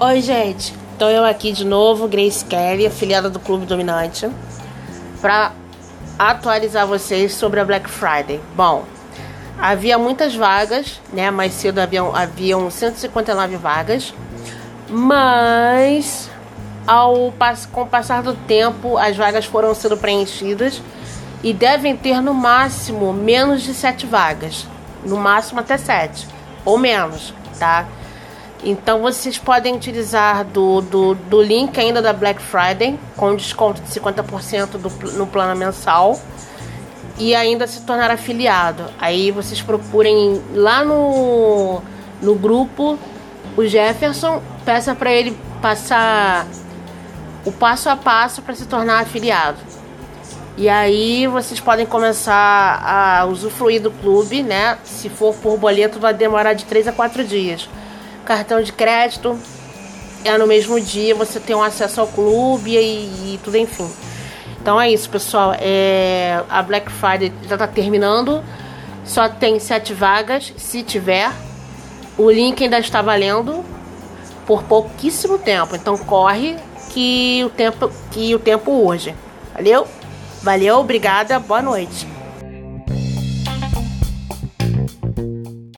Oi, gente. Então eu aqui de novo, Grace Kelly, afiliada do Clube Dominante, para atualizar vocês sobre a Black Friday. Bom, havia muitas vagas, né? Mais cedo haviam, haviam 159 vagas, mas ao com o passar do tempo as vagas foram sendo preenchidas e devem ter no máximo menos de 7 vagas, no máximo até 7 ou menos, tá? Então vocês podem utilizar do, do, do link ainda da Black Friday com desconto de 50% do, no plano mensal e ainda se tornar afiliado. Aí vocês procurem lá no, no grupo o Jefferson, peça para ele passar o passo a passo para se tornar afiliado. E aí vocês podem começar a usufruir do clube, né? Se for por boleto, vai demorar de 3 a 4 dias cartão de crédito é no mesmo dia, você tem um acesso ao clube e, e tudo, enfim. Então é isso, pessoal. É, a Black Friday já está terminando. Só tem sete vagas, se tiver. O link ainda está valendo por pouquíssimo tempo. Então corre que o tempo que o tempo urge. Valeu? Valeu, obrigada, boa noite.